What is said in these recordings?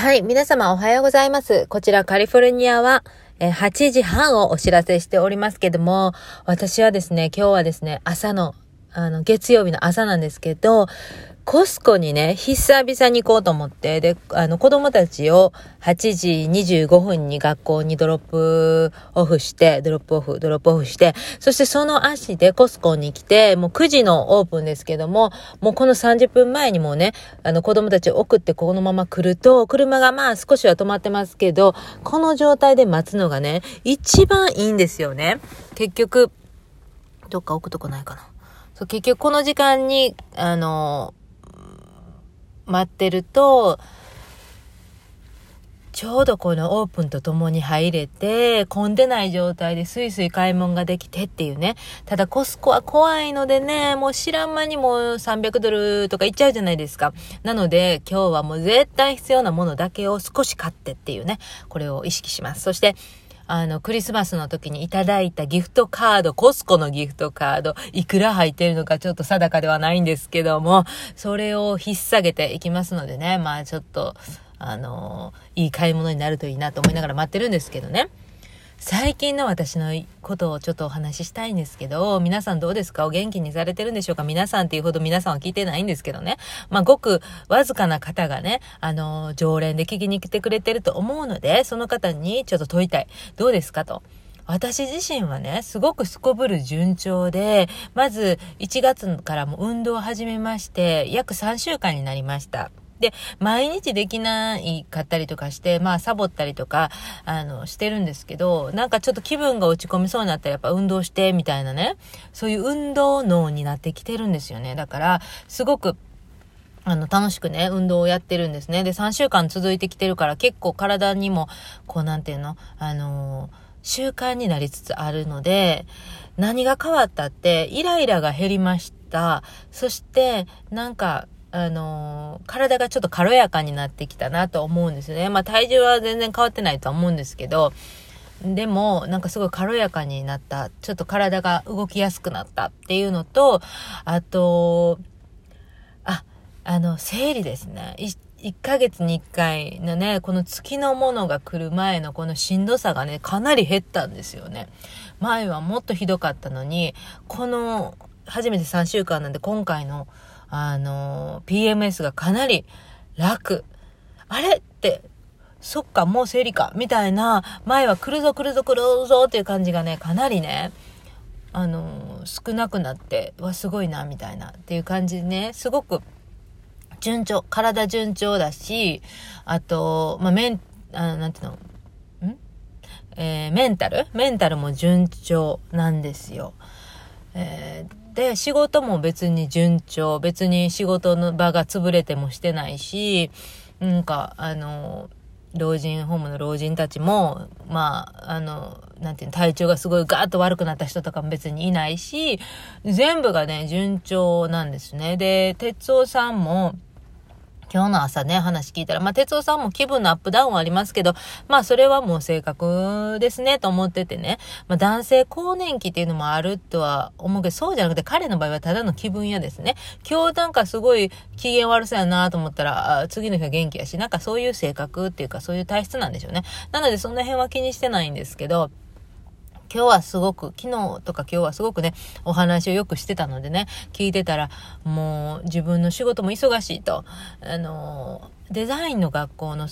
はい、皆様おはようございます。こちらカリフォルニアは、え8時半をお知らせしておりますけども、私はですね、今日はですね、朝の、あの、月曜日の朝なんですけど、コスコにね、久々に行こうと思って、で、あの、子供たちを8時25分に学校にドロップオフして、ドロップオフ、ドロップオフして、そしてその足でコスコに来て、もう9時のオープンですけども、もうこの30分前にもね、あの、子供たちを送ってこのまま来ると、車がまあ少しは止まってますけど、この状態で待つのがね、一番いいんですよね。結局、どっか置くとこないかな。そう、結局この時間に、あの、待ってると、ちょうどこのオープンと共に入れて、混んでない状態でスイスイ買い物ができてっていうね。ただコスコは怖いのでね、もう知らん間にもう300ドルとかいっちゃうじゃないですか。なので今日はもう絶対必要なものだけを少し買ってっていうね、これを意識します。そして、あの、クリスマスの時にいただいたギフトカード、コスコのギフトカード、いくら入ってるのかちょっと定かではないんですけども、それを引っ提げていきますのでね、まあちょっと、あのいい買い物になるといいなと思いながら待ってるんですけどね。最近の私のことをちょっとお話ししたいんですけど、皆さんどうですか？お元気にされてるんでしょうか？皆さんっていうほど皆さんは聞いてないんですけどね。まあ、ごくわずかな方がね、あの、常連で聞きに来てくれてると思うので、その方にちょっと問いたい。どうですかと。私自身はね、すごくすこぶる順調で、まず1月からも運動を始めまして、約3週間になりました。で、毎日できないかったりとかして、まあ、サボったりとか、あの、してるんですけど、なんかちょっと気分が落ち込みそうになったらやっぱ運動して、みたいなね、そういう運動脳になってきてるんですよね。だから、すごく、あの、楽しくね、運動をやってるんですね。で、3週間続いてきてるから、結構体にも、こう、なんていうの、あのー、習慣になりつつあるので、何が変わったって、イライラが減りました。そして、なんか、あのー、体がちょっと軽やかになってきたなと思うんですよね。まあ体重は全然変わってないとは思うんですけど、でも、なんかすごい軽やかになった。ちょっと体が動きやすくなったっていうのと、あと、あ、あの、生理ですね。1ヶ月に1回のね、この月のものが来る前のこのしんどさがね、かなり減ったんですよね。前はもっとひどかったのに、この、初めて3週間なんで今回のあの、PMS がかなり楽。あれって、そっか、もう生理か、みたいな、前は来るぞ来るぞ来るぞっていう感じがね、かなりね、あの、少なくなって、わ、すごいな、みたいな、っていう感じでね、すごく、順調、体順調だし、あと、まあ、メン、あなんていうの、ん？えー、メンタル？メンタルも順調なんですよ。えーで、仕事も別に順調、別に仕事の場が潰れてもしてないし、なんか、あの、老人ホームの老人たちも、まあ、あの、なんていうの、体調がすごいガーッと悪くなった人とかも別にいないし、全部がね、順調なんですね。で、哲夫さんも、今日の朝ね、話聞いたら、まあ、哲夫さんも気分のアップダウンはありますけど、まあ、それはもう性格ですね、と思っててね。まあ、男性更年期っていうのもあるとは思うけど、そうじゃなくて、彼の場合はただの気分屋ですね。今日なんかすごい機嫌悪そうやなと思ったら、次の日は元気やし、なんかそういう性格っていうか、そういう体質なんでしょうね。なので、その辺は気にしてないんですけど、今日はすごく、昨日とか今日はすごくね、お話をよくしてたのでね、聞いてたら、もう自分の仕事も忙しいと、あの、デザインの学校の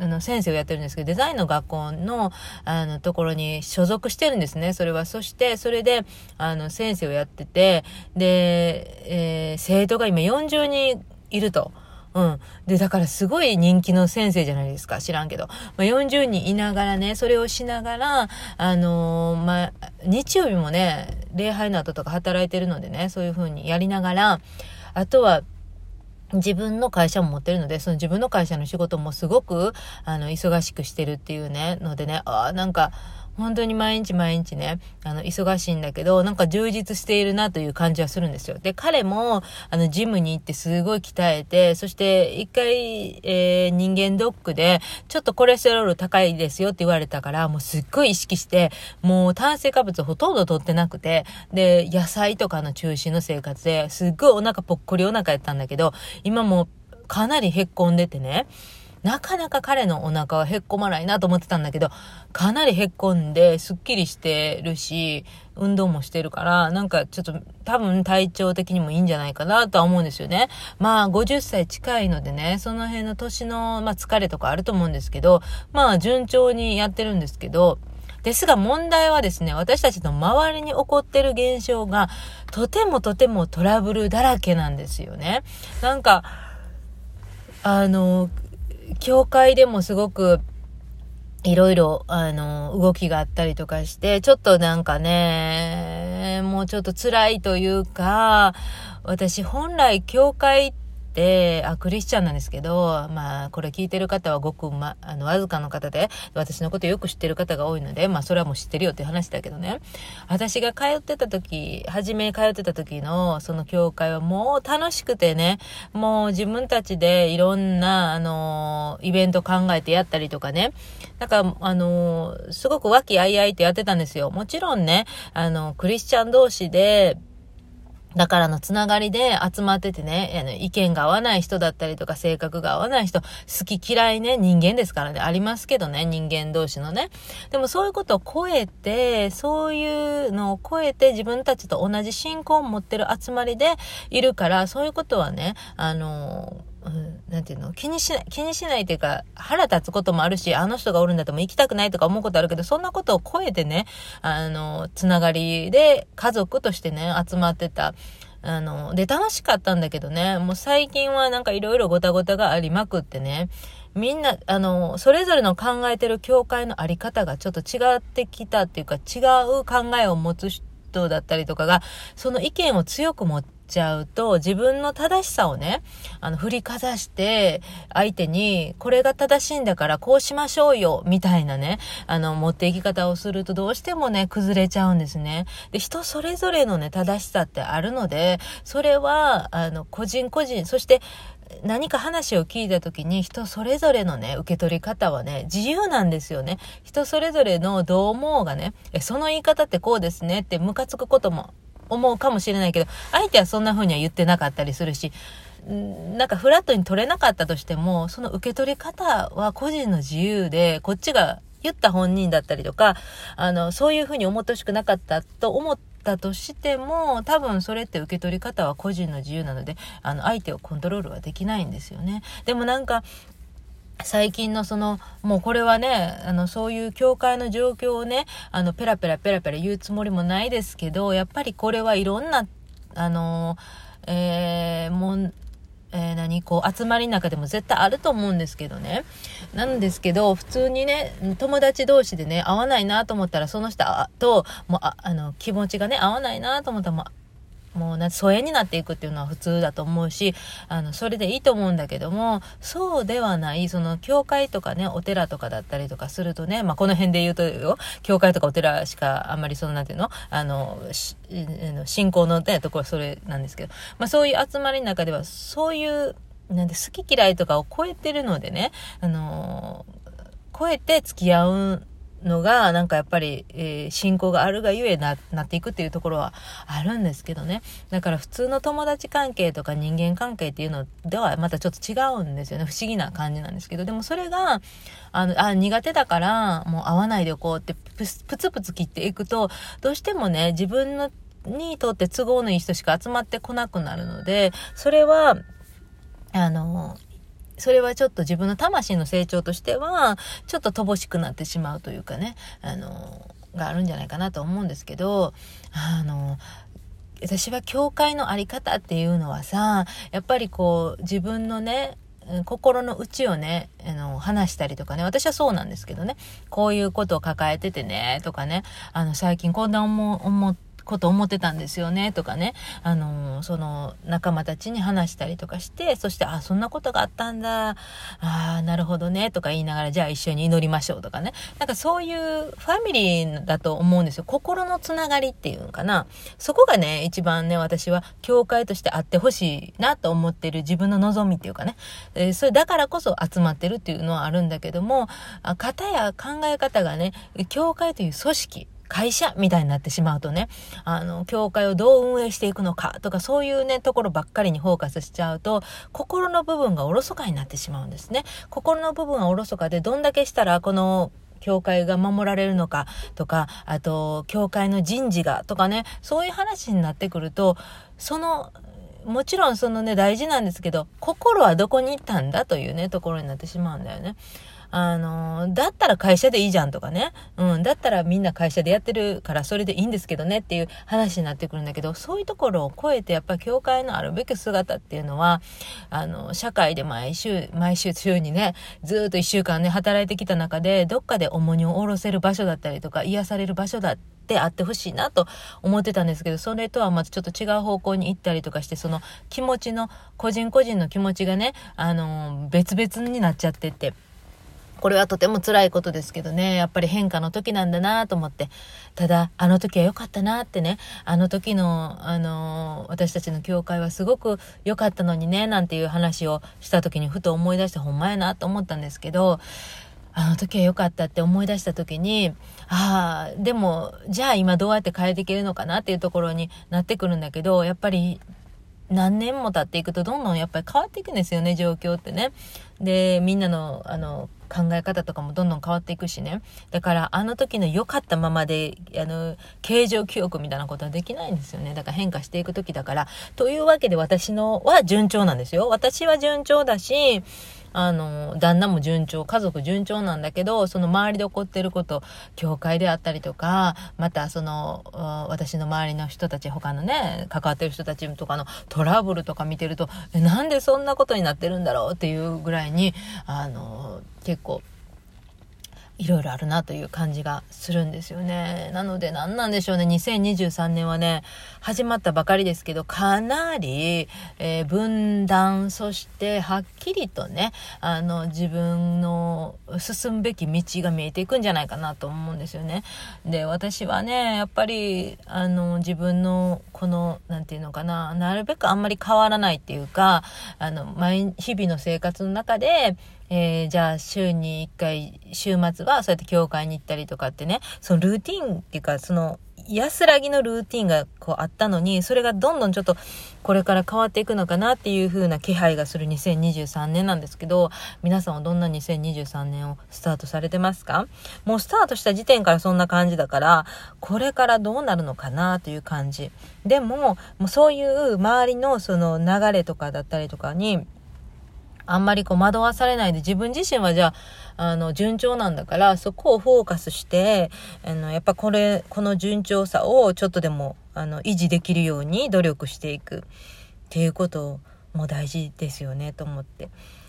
あの、先生をやってるんですけど、デザインの学校の、あの、ところに所属してるんですね、それは。そして、それで、あの、先生をやってて、で、えー、生徒が今40人いると。うん。で、だからすごい人気の先生じゃないですか。知らんけど。まあ、40人いながらね、それをしながら、あのー、まあ、日曜日もね、礼拝の後とか働いてるのでね、そういう風にやりながら、あとは、自分の会社も持ってるので、その自分の会社の仕事もすごく、あの、忙しくしてるっていうね、のでね、ああ、なんか、本当に毎日毎日ね、あの、忙しいんだけど、なんか充実しているなという感じはするんですよ。で、彼も、あの、ジムに行ってすごい鍛えて、そして一回、えー、人間ドックで、ちょっとコレステロール高いですよって言われたから、もうすっごい意識して、もう炭水化物ほとんど取ってなくて、で、野菜とかの中心の生活で、すっごいお腹ぽっこりお腹やったんだけど、今もかなりへっこんでてね、なかなか彼のお腹はへっこまないなと思ってたんだけど、かなりへっこんで、すっきりしてるし、運動もしてるから、なんかちょっと多分体調的にもいいんじゃないかなとは思うんですよね。まあ50歳近いのでね、その辺の年の、まあ、疲れとかあると思うんですけど、まあ順調にやってるんですけど、ですが問題はですね、私たちの周りに起こってる現象が、とてもとてもトラブルだらけなんですよね。なんか、あの、教会でもすごく、いろいろ、あの、動きがあったりとかして、ちょっとなんかね、もうちょっと辛いというか、私本来教会っ、あ、クリスチャンなんですけど、まあ、これ聞いてる方はごく、ま、あの、わずかの方で、私のことよく知ってる方が多いので、まあ、それはもう知ってるよっていう話だけどね。私が通ってた時、初め通ってた時の、その教会はもう楽しくてね、もう自分たちでいろんな、あの、イベント考えてやったりとかね。なんか、あの、すごく和気あいあいってやってたんですよ。もちろんね、あの、クリスチャン同士で、だからのつながりで集まっててね、あの意見が合わない人だったりとか性格が合わない人、好き嫌いね、人間ですからね、ありますけどね、人間同士のね。でもそういうことを超えて、そういうのを超えて自分たちと同じ信仰を持ってる集まりでいるから、そういうことはね、あのうん、なんていうの？気にしない、気にしないっていうか、腹立つこともあるし、あの人がおるんだとも行きたくないとか思うことあるけど、そんなことを超えてね、あの、つながりで家族としてね、集まってた。あの、で、楽しかったんだけどね、もう最近はなんかいろいろごたごたがありまくってね、みんな、あの、それぞれの考えてる教会のあり方がちょっと違ってきたっていうか、違う考えを持つ人だったりとかが、その意見を強く持って、ちゃうと、自分の正しさをね、あの、振りかざして、相手に、これが正しいんだからこうしましょうよ、みたいなね、あの、持っていき方をするとどうしてもね、崩れちゃうんですね。で、人それぞれのね、正しさってあるので、それは、あの、個人個人、そして、何か話を聞いた時に人それぞれのね、受け取り方はね、自由なんですよね。人それぞれのどう思うがね、その言い方ってこうですねってムカつくことも思うかもしれないけど、相手はそんな風には言ってなかったりするし、なんかフラットに取れなかったとしても、その受け取り方は個人の自由で、こっちが言った本人だったりとか、あの、そういう風に思ってほしくなかったと思ったとしても、多分それって受け取り方は個人の自由なので、あの、相手をコントロールはできないんですよね。でもなんか、最近のその、もうこれはね、あの、そういう教会の状況をね、あの、ペラペラペラペラ言うつもりもないですけど、やっぱりこれはいろんな、あの、えー、もう、えー、何こう、集まりの中でも絶対あると思うんですけどね。なんですけど、普通にね、友達同士でね、合わないなと思ったら、その人と、もう、ああの、気持ちがね、合わないなと思ったら、もうな疎遠になっていくっていうのは普通だと思うし、あの、それでいいと思うんだけども、そうではない、その、教会とかね、お寺とかだったりとかするとね、まあ、この辺で言うとよ、教会とかお寺しかあんまりその、なんていうのあの、信仰のね、ところはそれなんですけど、まあ、そういう集まりの中では、そういう、なんで好き嫌いとかを超えてるのでね、あの超えて付き合うのが、なんかやっぱり、えー、信仰があるがゆえな、なっていくっていうところはあるんですけどね。だから普通の友達関係とか人間関係っていうのではまたちょっと違うんですよね。不思議な感じなんですけど。でもそれが、あの、あ、苦手だから、もう会わないでおこうってプツプツ切っていくと、どうしてもね、自分のにとって都合のいい人しか集まってこなくなるので、それは、あの、それはちょっと自分の魂の成長としては、ちょっと乏しくなってしまうというかね、あの、があるんじゃないかなと思うんですけど、あの、私は教会のあり方っていうのはさ、やっぱりこう、自分のね、心の内をね、あの、話したりとかね、私はそうなんですけどね、こういうことを抱えててね、とかね、あの、最近こんな思、思って、こと思ってたんですよねとかね、あのその仲間たちに話したりとかして、そして、あ、そんなことがあったんだ、ああ、なるほどね、とか言いながら、じゃあ一緒に祈りましょうとかね。なんかそういうファミリーだと思うんですよ。心のつながりっていうのかな。そこがね、一番ね、私は教会としてあってほしいなと思ってる自分の望みっていうかね。えー、それだからこそ集まってるっていうのはあるんだけども、あ方や考え方がね、教会という組織、会社みたいになってしまうとね、あの、教会をどう運営していくのかとか、そういうね、ところばっかりにフォーカスしちゃうと、心の部分がおろそかになってしまうんですね。心の部分がおろそかで、どんだけしたら、この、教会が守られるのかとか、あと、教会の人事がとかね、そういう話になってくると、その、もちろんそのね、大事なんですけど、心はどこに行ったんだというね、ところになってしまうんだよね。あの、だったら会社でいいじゃんとかね。うん、だったらみんな会社でやってるからそれでいいんですけどねっていう話になってくるんだけど、そういうところを超えてやっぱ教会のあるべき姿っていうのは、あの、社会で毎週、毎週週にね、ずっと一週間ね、働いてきた中で、どっかで重荷を下ろせる場所だったりとか、癒される場所だってあってほしいなと思ってたんですけど、それとはまたちょっと違う方向に行ったりとかして、その気持ちの、個人個人の気持ちがね、あの、別々になっちゃってって、これはとても辛いことですけどね、やっぱり変化の時なんだなと思って、ただ、あの時は良かったなってね、あの時の、あのー、私たちの教会はすごく良かったのにね、なんていう話をした時にふと思い出してほんまやなと思ったんですけど、あの時は良かったって思い出した時に、ああ、でも、じゃあ今どうやって変えていけるのかなっていうところになってくるんだけど、やっぱり何年も経っていくとどんどんやっぱり変わっていくんですよね、状況ってね。で、みんなの、あの、考え方とかもどんどん変わっていくしね。だから、あの時の良かったままで、あの、形状記憶みたいなことはできないんですよね。だから変化していく時だから。というわけで私のは順調なんですよ。私は順調だし、あの、旦那も順調、家族順調なんだけど、その周りで起こってること、教会であったりとか、またその、私の周りの人たち、他のね、関わってる人たちとかのトラブルとか見てると、なんでそんなことになってるんだろうっていうぐらいに、あの、結構、いろいろあるなという感じがするんですよね。なので何なんでしょうね。2023年はね、始まったばかりですけど、かなり、えー、分断、そしてはっきりとね、あの、自分の進むべき道が見えていくんじゃないかなと思うんですよね。で、私はね、やっぱり、あの、自分のこの、なんていうのかな、なるべくあんまり変わらないっていうか、あの、毎日々の生活の中で、えー、じゃあ週に1回、週末はそうやって教会に行ったりとかってね、そのルーティンっていうか、その安らぎのルーティンがこうあったのに、それがどんどんちょっとこれから変わっていくのかなっていう風な気配がする2023年なんですけど、皆さんはどんな2023年をスタートされてますか？もうスタートした時点からそんな感じだから、これからどうなるのかなという感じ。でも、もうそういう周りのその流れとかだったりとかに、あんまりこう惑わされないで自分自身はじゃあ、あの、順調なんだから、そこをフォーカスして、あの、やっぱこれ、この順調さをちょっとでも、あの、維持できるように努力していくっていうことも大事ですよね、と思って。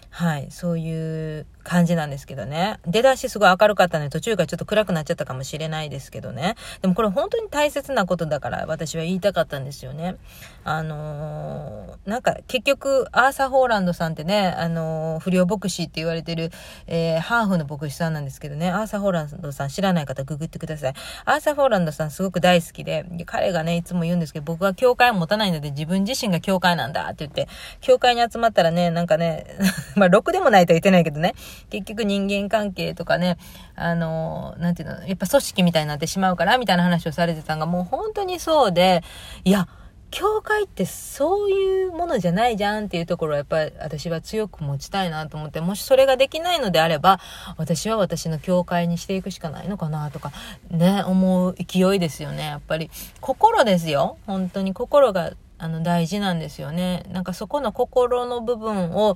はい、そういう感じなんですけどね。出だしすごい明るかったので途中からちょっと暗くなっちゃったかもしれないですけどね。でもこれ本当に大切なことだから私は言いたかったんですよね。あのー、なんか結局アーサー・ホーランドさんってね、あのー、不良牧師って言われてる、えー、ハーフの牧師さんなんですけどね、アーサー・ホーランドさん知らない方ググってください。アーサー・ホーランドさんすごく大好きで、彼がね、いつも言うんですけど、僕は教会を持たないので自分自身が教会なんだって言って、教会に集まったらね、なんかね、まあ、ろくでもないとは言ってないけどね、結局人間関係とかね、あの、なんていうの、やっぱ組織みたいになってしまうから、みたいな話をされてたのが、もう本当にそうで、いや、教会ってそういうものじゃないじゃんっていうところはやっぱり私は強く持ちたいなと思って、もしそれができないのであれば、私は私の教会にしていくしかないのかなとか、ね、思う勢いですよね。やっぱり心ですよ。本当に心があの大事なんですよね。なんかそこの心の部分を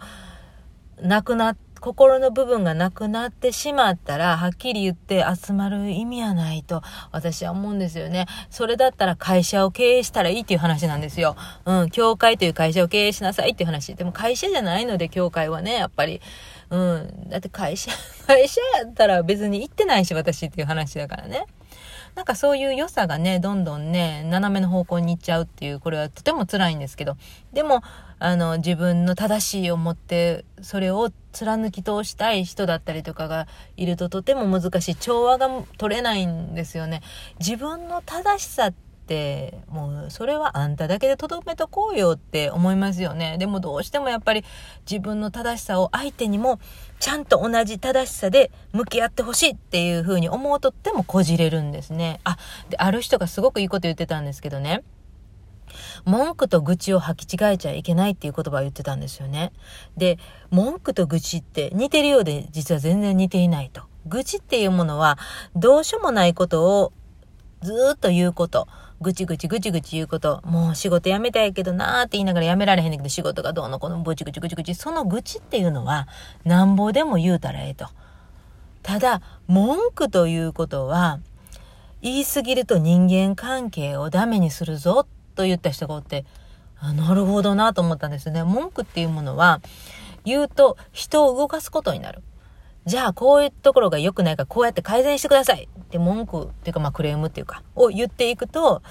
なくなっ心の部分がなくなってしまったら、はっきり言って集まる意味はないと私は思うんですよね。それだったら会社を経営したらいいっていう話なんですよ。うん、教会という会社を経営しなさいっていう話。でも会社じゃないので、教会はね、やっぱり。うん。だって会社、会社やったら別に行ってないし、私っていう話だからね。なんかそういう良さがね、どんどんね、斜めの方向に行っちゃうっていう、これはとても辛いんですけど、でも、あの、自分の正しいを持って、それを貫き通したい人だったりとかがいるととても難しい。調和が取れないんですよね。自分の正しさってもうそれはあんただけでとどめとこうよって思いますよねでもどうしてもやっぱり自分の正しさを相手にもちゃんと同じ正しさで向き合ってほしいっていうふうに思うとってもこじれるんですねあである人がすごくいいこと言ってたんですけどね文句と愚痴を履き違えちゃいけないっていう言葉を言ってたんですよね。で、文句と愚痴って似てるようで実は全然似ていないと。愚痴っていうものはどうしようもないことをずっと言うこと。ぐちぐちぐちぐち言うこと。もう仕事辞めたいけどなーって言いながら辞められへんねんけど仕事がどうのこのぐちぐちぐちぐち。その愚痴っていうのはなんぼでも言うたらええと。ただ、文句ということは言い過ぎると人間関係をダメにするぞと言った人がおって、あなるほどなと思ったんですね。文句っていうものは、言うと人を動かすことになる。じゃあ、こういうところが良くないから、こうやって改善してくださいって文句っていうか、まあ、クレームっていうか、を言っていくと、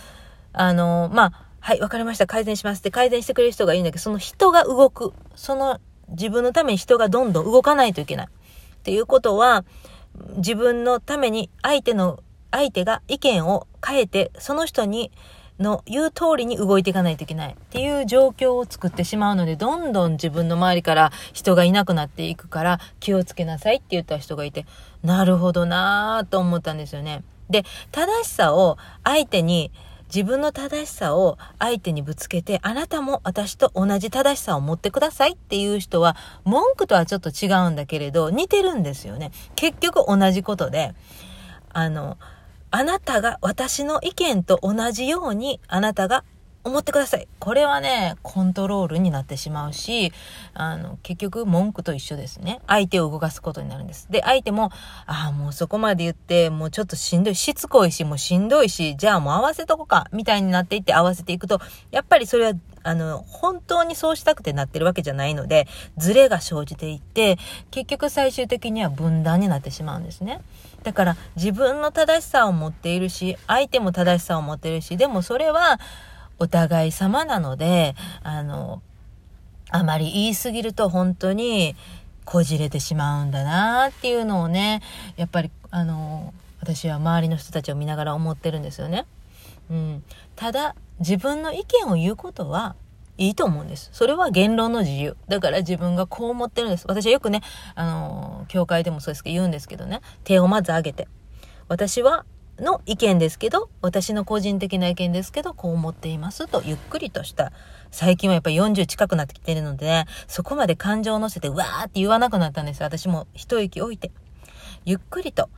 あの、まあ、はい、わかりました、改善しますって改善してくれる人がいいんだけど、その人が動く。その自分のために人がどんどん動かないといけない。っていうことは、自分のために相手の、相手が意見を変えて、その人にの言う通りに動いていかないといけないっていう状況を作ってしまうので、どんどん自分の周りから人がいなくなっていくから気をつけなさいって言った人がいて、なるほどなぁと思ったんですよね。で、正しさを相手に、自分の正しさを相手にぶつけて、あなたも私と同じ正しさを持ってくださいっていう人は、文句とはちょっと違うんだけれど、似てるんですよね。結局同じことで、あの、あなたが私の意見と同じようにあなたが思ってください。これはね、コントロールになってしまうし、あの、結局文句と一緒ですね。相手を動かすことになるんです。で、相手も、ああ、もうそこまで言って、もうちょっとしんどい、しつこいし、もうしんどいし、じゃあもう合わせとこか、みたいになっていって合わせていくと、やっぱりそれは、あの、本当にそうしたくてなってるわけじゃないので、ズレが生じていって、結局最終的には分断になってしまうんですね。だから自分の正しさを持っているし、相手も正しさを持っているし、でもそれはお互い様なので、あの、あまり言い過ぎると本当にこじれてしまうんだなっていうのをね、やっぱりあの、私は周りの人たちを見ながら思ってるんですよね。うん。ただ、自分の意見を言うことはいいと思うんです。それは言論の自由。だから自分がこう思ってるんです。私はよくね、あのー、教会でもそうですけど言うんですけどね、手をまず上げて。私は、の意見ですけど、私の個人的な意見ですけど、こう思っていますと、ゆっくりとした。最近はやっぱり40近くなってきてるので、ね、そこまで感情を乗せて、わーって言わなくなったんです。私も一息置いて。ゆっくりと。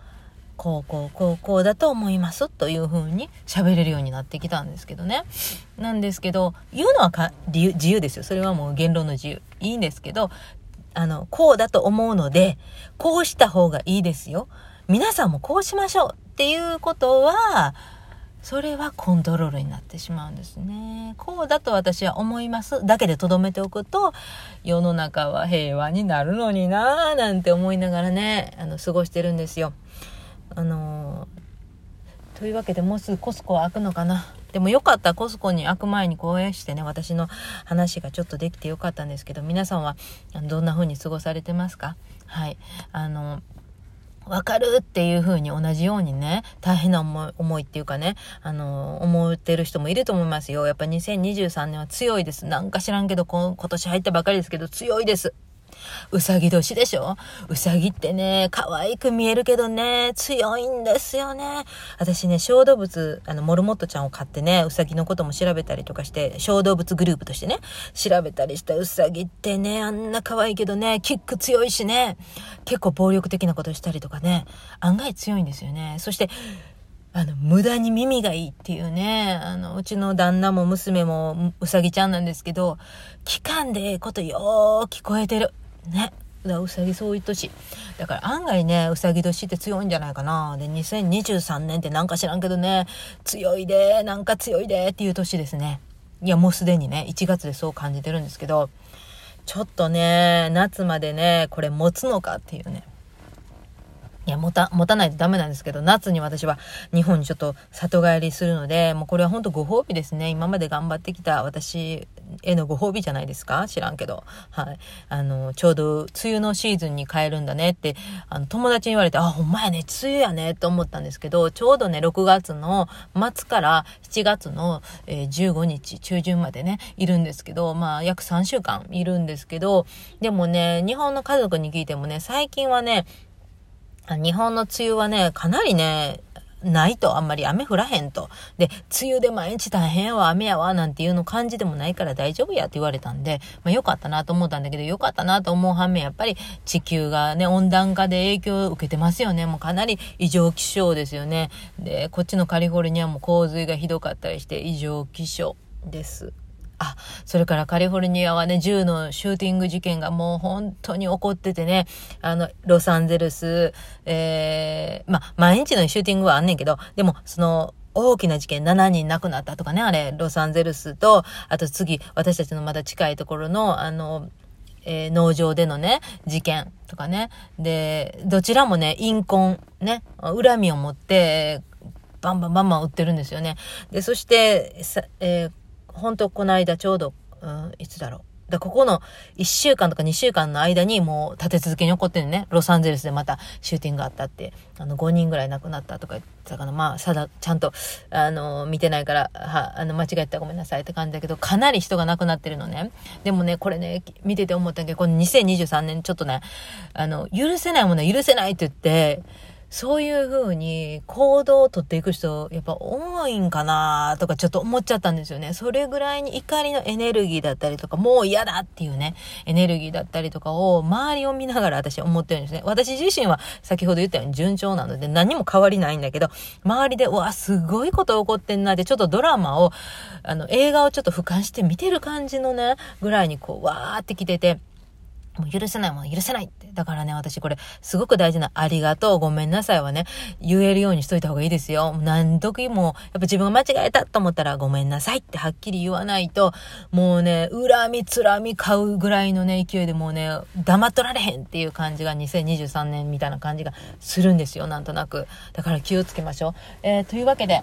こうこうこうこうだと思いますという風に喋れるようになってきたんですけどね。なんですけど、言うのはか自由ですよ。それはもう言論の自由。いいんですけど、あの、こうだと思うので、こうした方がいいですよ。皆さんもこうしましょうっていうことは、それはコントロールになってしまうんですね。こうだと私は思いますだけで留めておくと、世の中は平和になるのになぁなんて思いながらね、あの、過ごしてるんですよ。あのー、というわけでもうすぐコスコは開くのかな。でもよかったコスコに開く前に講演してね、私の話がちょっとできてよかったんですけど、皆さんはどんな風に過ごされてますか？はい。あのわかるっていう風に同じようにね、大変な思い、思いっていうかね、あの、思ってる人もいると思いますよ。やっぱ2023年は強いです。なんか知らんけど、今年入ったばかりですけど、強いです。うさぎ年でしょ？うさぎってね、可愛く見えるけどね、強いんですよね。私ね、小動物、あの、モルモットちゃんを飼ってね、うさぎのことも調べたりとかして、小動物グループとしてね、調べたりしたうさぎってね、あんな可愛いけどね、キック強いしね、結構暴力的なことしたりとかね、案外強いんですよね。そして、あの、無駄に耳がいいっていうね、あの、うちの旦那も娘もうさぎちゃんなんですけど、期間でええことよー聞こえてる。ね。だうさぎそういう年。だから案外ね、うさぎ年って強いんじゃないかな。で、2023年ってなんか知らんけどね、強いで、なんか強いでっていう年ですね。いや、もうすでにね、1月でそう感じてるんですけど、ちょっとね、夏までね、これ持つのかっていうね。いや、持た、持たないとダメなんですけど、夏に私は日本にちょっと里帰りするので、もうこれは本当ご褒美ですね。今まで頑張ってきた私へのご褒美じゃないですか？知らんけど。はい。あの、ちょうど梅雨のシーズンに帰るんだねって、あの、友達に言われて、あ、ほんまやね、梅雨やね、と思ったんですけど、ちょうどね、6月の末から7月の、えー、15日中旬までね、いるんですけど、まあ、約3週間いるんですけど、でもね、日本の家族に聞いてもね、最近はね、日本の梅雨はね、かなりね、ないと、あんまり雨降らへんと。で、梅雨で毎日大変やわ、雨やわ、なんていうの感じでもないから大丈夫やって言われたんで、まあよかったなと思ったんだけど、よかったなと思う反面、やっぱり地球がね、温暖化で影響を受けてますよね。もうかなり異常気象ですよね。で、こっちのカリフォルニアも洪水がひどかったりして異常気象です。あ、それからカリフォルニアはね、銃のシューティング事件がもう本当に起こっててね、あの、ロサンゼルス、えー、ま毎日のシューティングはあんねんけど、でも、その、大きな事件、7人亡くなったとかね、あれ、ロサンゼルスと、あと次、私たちのまだ近いところの、あの、えー、農場でのね、事件とかね。で、どちらもね、陰婚、ね、恨みを持って、バンバンバンバン売ってるんですよね。で、そして、えー本当この間ちょうど、うん、いつだろう。だここの1週間とか2週間の間にもう立て続けに起こってるね。ロサンゼルスでまたシューティングがあったって、あの5人ぐらい亡くなったとか言ってたかな。まあ、さだ、ちゃんと、あの、見てないから、は、あの、間違えたらごめんなさいって感じだけど、かなり人が亡くなってるのね。でもね、これね、見てて思ったけど、この2023年ちょっとね、あの、許せないものは許せないって言って、そういう風に行動をとっていく人、やっぱ多いんかなとかちょっと思っちゃったんですよね。それぐらいに怒りのエネルギーだったりとか、もう嫌だっていうね、エネルギーだったりとかを周りを見ながら私思ってるんですね。私自身は先ほど言ったように順調なので何も変わりないんだけど、周りで、うわ、すごいこと起こってんなって、ちょっとドラマを、あの、映画をちょっと俯瞰して見てる感じのね、ぐらいにこう、わーって来てて、もう許せないもの許せないって。だからね、私これ、すごく大事なありがとう、ごめんなさいはね、言えるようにしといた方がいいですよ。何時も、やっぱ自分が間違えたと思ったら、ごめんなさいってはっきり言わないと、もうね、恨み、つらみ買うぐらいのね、勢いでもうね、黙っとられへんっていう感じが2023年みたいな感じがするんですよ、なんとなく。だから気をつけましょう。えー、というわけで、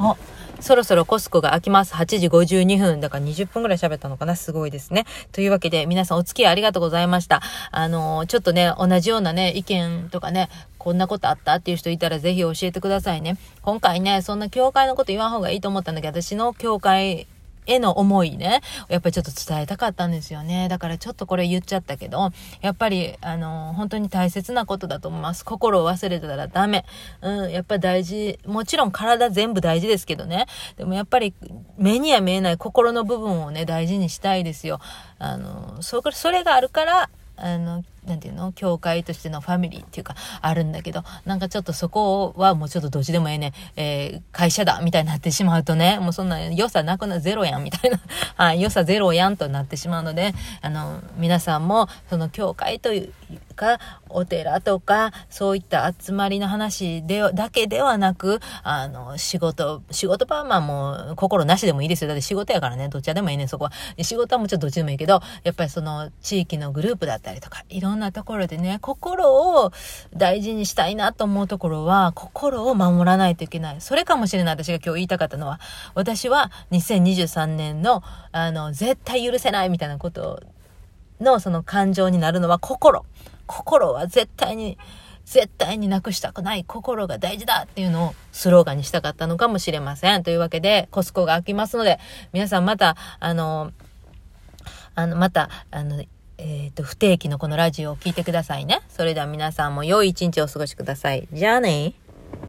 あ、そろそろコスコが開きます。8時52分。だから20分ぐらい喋ったのかなすごいですね。というわけで、皆さんお付き合いありがとうございました。あのー、ちょっとね、同じようなね、意見とかね、こんなことあったっていう人いたらぜひ教えてくださいね。今回ね、そんな教会のこと言わん方がいいと思ったんだけど、私の教会への思いね、やっぱりちょっと伝えたかったんですよね。だからちょっとこれ言っちゃったけど、やっぱり、あの、本当に大切なことだと思います。心を忘れたらダメ。うん、やっぱ大事。もちろん体全部大事ですけどね。でもやっぱり目には見えない心の部分をね、大事にしたいですよ。あの、それがあるから、あの、なんていうの？教会としてのファミリーっていうか、あるんだけど、なんかちょっとそこはもうちょっとどっちでもええね、えー、会社だみたいになってしまうとね、もうそんな良さなくな、ゼロやんみたいな、はい、良さゼロやんとなってしまうので、あの、皆さんも、その教会というか、お寺とか、そういった集まりの話で、だけではなく、あの、仕事、仕事パーマンも心なしでもいいですよ。だって仕事やからね、どっちでもいいねん、そこは。仕事はもうちろんどっちでもいいけど、やっぱりその地域のグループだったりとか、いろんなところでね、心を大事にしたいなと思うところは、心を守らないといけない。それかもしれない。私が今日言いたかったのは、私は2023年の、あの、絶対許せないみたいなことのその感情になるのは心。心は絶対に、絶対になくしたくない心が大事だっていうのをスローガンにしたかったのかもしれません。というわけで、コスコが開きますので、皆さんまた、あの、あの、また、あの、えっ、ー、と、不定期のこのラジオを聴いてくださいね。それでは皆さんも良い一日をお過ごしください。じゃあね